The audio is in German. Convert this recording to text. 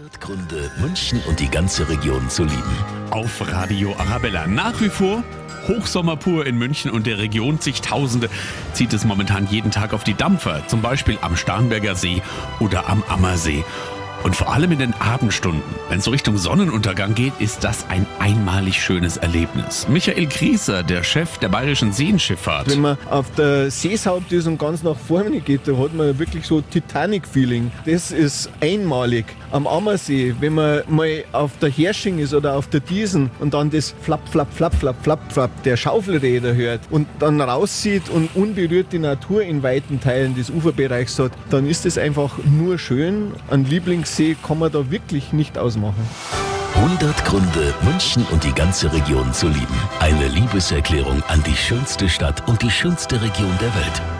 100 Gründe, München und die ganze Region zu lieben. Auf Radio Arabella. Nach wie vor Hochsommer pur in München und der Region. Zigtausende zieht es momentan jeden Tag auf die Dampfer. Zum Beispiel am Starnberger See oder am Ammersee. Und vor allem in den Abendstunden, wenn es so Richtung Sonnenuntergang geht, ist das ein einmalig schönes Erlebnis. Michael Grieser, der Chef der Bayerischen Seenschifffahrt. Wenn man auf der Seeshaupt ist und ganz nach vorne geht, da hat man wirklich so Titanic-Feeling. Das ist einmalig. Am Ammersee, wenn man mal auf der Hersching ist oder auf der Diesen und dann das Flapp, Flapp, Flapp, Flapp, Flapp, Flapp der Schaufelräder hört und dann raussieht und unberührt die Natur in weiten Teilen des Uferbereichs hat, dann ist es einfach nur schön. Ein Lieblingssee kann man da wirklich nicht ausmachen. 100 Gründe, München und die ganze Region zu lieben. Eine Liebeserklärung an die schönste Stadt und die schönste Region der Welt.